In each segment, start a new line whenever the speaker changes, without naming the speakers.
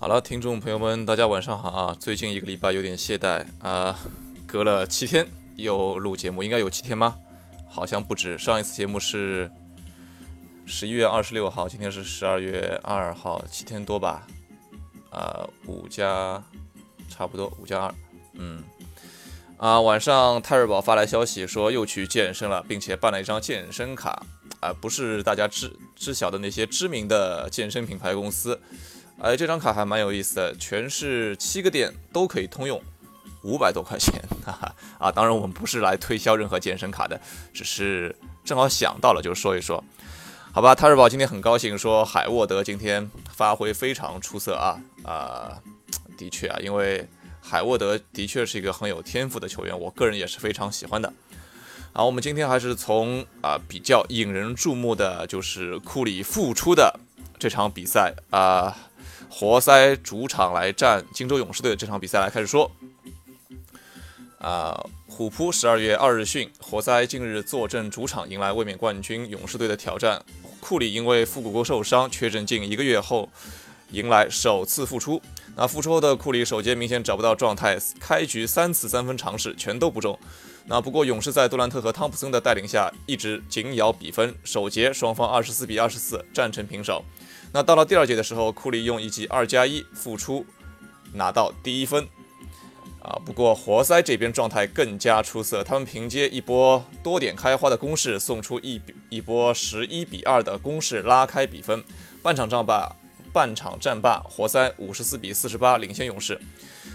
好了，听众朋友们，大家晚上好啊！最近一个礼拜有点懈怠啊，隔了七天又录节目，应该有七天吗？好像不止，上一次节目是十一月二十六号，今天是十二月二号，七天多吧？啊，五加差不多五加二，嗯，啊，晚上泰瑞宝发来消息说又去健身了，并且办了一张健身卡，啊，不是大家知知晓的那些知名的健身品牌公司。哎，这张卡还蛮有意思的，全是七个店都可以通用，五百多块钱，哈哈啊！当然我们不是来推销任何健身卡的，只是正好想到了就说一说，好吧？泰瑞宝今天很高兴说海沃德今天发挥非常出色啊啊！的确啊，因为海沃德的确是一个很有天赋的球员，我个人也是非常喜欢的。好，我们今天还是从啊比较引人注目的就是库里复出的这场比赛啊。活塞主场来战金州勇士队的这场比赛来开始说。啊，虎扑十二月二日讯，活塞近日坐镇主场迎来卫冕冠军勇士队的挑战。库里因为腹股沟受伤缺阵近一个月后，迎来首次复出。那复出后的库里首节明显找不到状态，开局三次三分尝试全都不中。那不过勇士在杜兰特和汤普森的带领下一直紧咬比分，首节双方二十四比二十四战成平手。那到了第二节的时候，库里用一记二加一复出，拿到第一分。啊，不过活塞这边状态更加出色，他们凭借一波多点开花的攻势，送出一比一波十一比二的攻势拉开比分。半场战罢，半场战罢，活塞五十四比四十八领先勇士。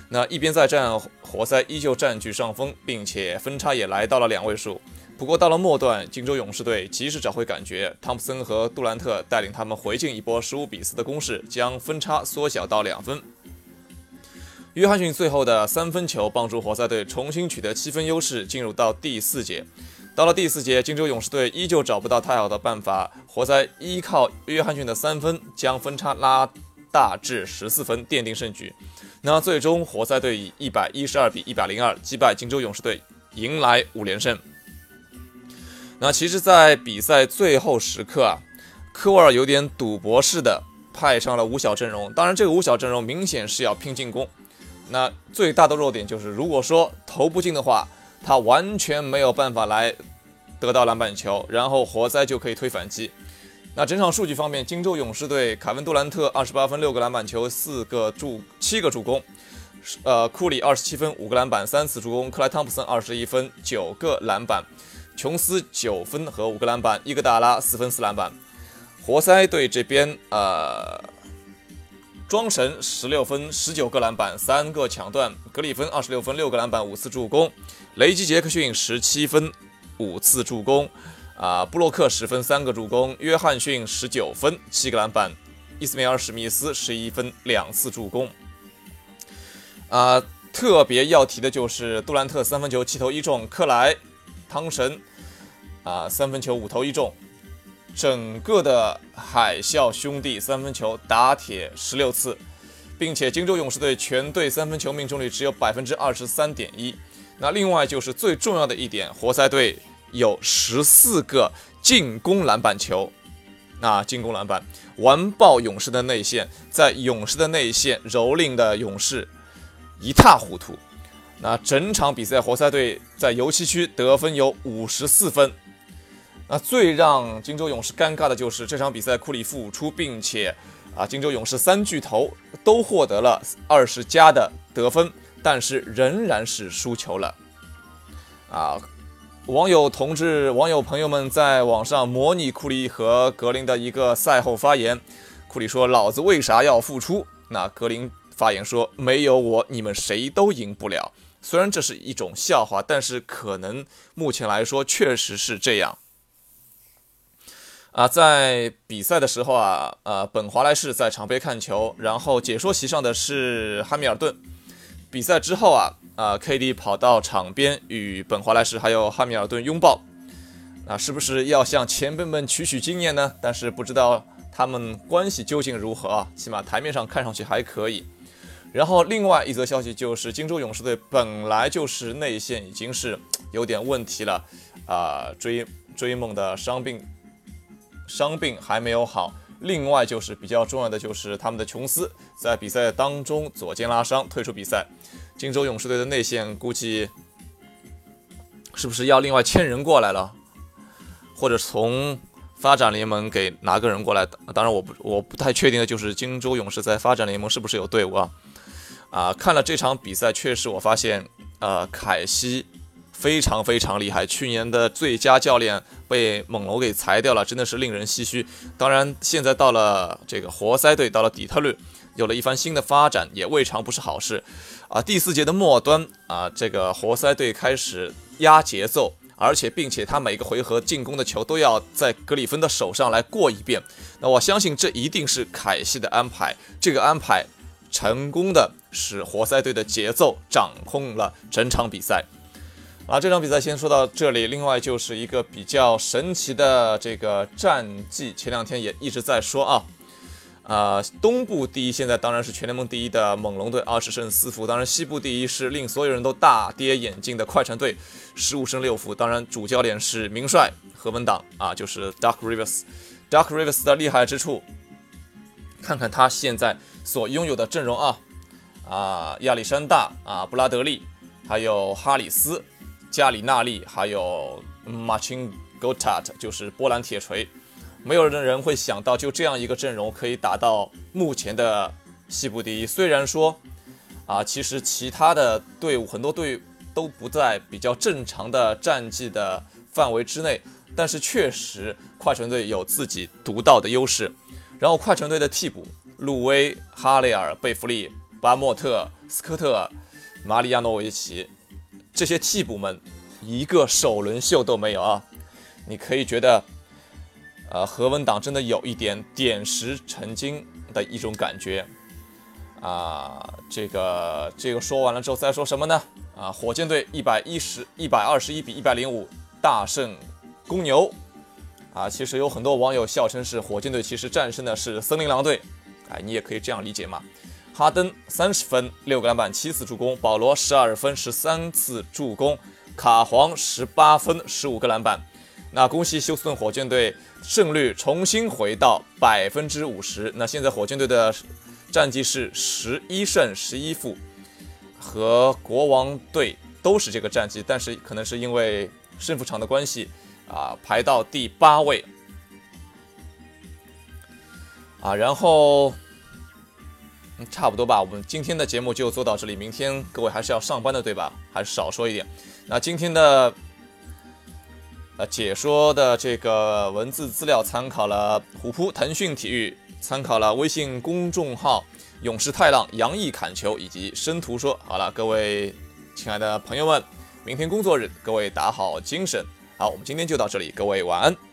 那一边再战，活塞依旧占据上风，并且分差也来到了两位数。不过到了末段，金州勇士队及时找回感觉，汤普森和杜兰特带领他们回敬一波十五比四的攻势，将分差缩小到两分。约翰逊最后的三分球帮助活塞队重新取得七分优势，进入到第四节。到了第四节，金州勇士队依旧找不到太好的办法，活塞依靠约翰逊的三分将分差拉大至十四分，奠定胜局。那最终，活塞队以一百一十二比一百零二击败金州勇士队，迎来五连胜。那其实，在比赛最后时刻啊，科沃尔有点赌博似的派上了五小阵容。当然，这个五小阵容明显是要拼进攻。那最大的弱点就是，如果说投不进的话，他完全没有办法来得到篮板球，然后活塞就可以推反击。那整场数据方面，金州勇士队凯文杜兰特二十八分、六个篮板球、四个助、七个助攻；呃，库里二十七分、五个篮板、三次助攻；克莱汤普森二十一分、九个篮板。琼斯九分和五个篮板，伊戈达拉四分四篮板。活塞队这边，呃，庄神十六分十九个篮板，三个抢断。格里芬二十六分六个篮板，五次助攻。雷吉杰克逊十七分五次助攻。啊，布洛克十分三个助攻。约翰逊十九分七个篮板。伊斯梅尔史密斯十一分两次助攻。啊，特别要提的就是杜兰特三分球七投一中，克莱。汤神啊，三分球五投一中，整个的海啸兄弟三分球打铁十六次，并且金州勇士队全队三分球命中率只有百分之二十三点一。那另外就是最重要的一点，活塞队有十四个进攻篮板球，那进攻篮板完爆勇士的内线，在勇士的内线蹂躏的勇士一塌糊涂。那整场比赛，活塞队在油漆区得分有五十四分。那最让金州勇士尴尬的就是这场比赛，库里复出，并且啊，金州勇士三巨头都获得了二十加的得分，但是仍然是输球了。啊，网友同志、网友朋友们在网上模拟库里和格林的一个赛后发言，库里说：“老子为啥要复出？”那格林发言说：“没有我，你们谁都赢不了。”虽然这是一种笑话，但是可能目前来说确实是这样。啊，在比赛的时候啊，呃，本华莱士在场边看球，然后解说席上的是汉密尔顿。比赛之后啊，啊，KD 跑到场边与本华莱士还有汉密尔顿拥抱。啊，是不是要向前辈们取取经验呢？但是不知道他们关系究竟如何啊？起码台面上看上去还可以。然后，另外一则消息就是，金州勇士队本来就是内线已经是有点问题了，啊，追追梦的伤病伤病还没有好，另外就是比较重要的就是他们的琼斯在比赛当中左肩拉伤退出比赛，金州勇士队的内线估计是不是要另外签人过来了，或者从发展联盟给拿个人过来？当然我不我不太确定的就是金州勇士在发展联盟是不是有队伍啊？啊，看了这场比赛，确实我发现呃凯西。非常非常厉害，去年的最佳教练被猛龙给裁掉了，真的是令人唏嘘。当然，现在到了这个活塞队，到了底特律，有了一番新的发展，也未尝不是好事。啊，第四节的末端啊，这个活塞队开始压节奏，而且并且他每个回合进攻的球都要在格里芬的手上来过一遍。那我相信这一定是凯西的安排，这个安排成功的使活塞队的节奏掌控了整场比赛。啊，这场比赛先说到这里。另外就是一个比较神奇的这个战绩，前两天也一直在说啊，啊，东部第一现在当然是全联盟第一的猛龙队，二十胜四负。当然西部第一是令所有人都大跌眼镜的快船队，十五胜六负。当然主教练是名帅何文党啊，就是 Duck Rivers。Duck Rivers 的厉害之处，看看他现在所拥有的阵容啊，啊，亚历山大啊，布拉德利，还有哈里斯。加里纳利还有 Marcin Gortat，就是波兰铁锤，没有人会想到就这样一个阵容可以打到目前的西部第一。虽然说啊，其实其他的队伍很多队都不在比较正常的战绩的范围之内，但是确实快船队有自己独到的优势。然后快船队的替补路威、哈雷尔、贝弗利、巴莫特、斯科特、马里亚诺维奇。这些替补们一个首轮秀都没有啊！你可以觉得，呃，何文党真的有一点点石成金的一种感觉啊！这个这个说完了之后再说什么呢？啊，火箭队一百一十一百二十一比一百零五大胜公牛啊！其实有很多网友笑称是火箭队其实战胜的是森林狼队，哎，你也可以这样理解嘛。哈登三十分六个篮板七次助攻，保罗十二分十三次助攻，卡皇十八分十五个篮板。那恭喜休斯顿火箭队胜率重新回到百分之五十。那现在火箭队的战绩是十一胜十一负，和国王队都是这个战绩，但是可能是因为胜负场的关系啊，排到第八位啊，然后。差不多吧，我们今天的节目就做到这里。明天各位还是要上班的，对吧？还是少说一点。那今天的呃解说的这个文字资料参考了虎扑、腾讯体育，参考了微信公众号“勇士太浪”、“杨毅砍球”以及“生图说”。好了，各位亲爱的朋友们，明天工作日，各位打好精神。好，我们今天就到这里，各位晚安。